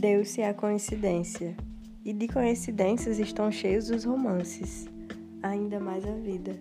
Deu-se a coincidência, e de coincidências estão cheios os romances, ainda mais a vida.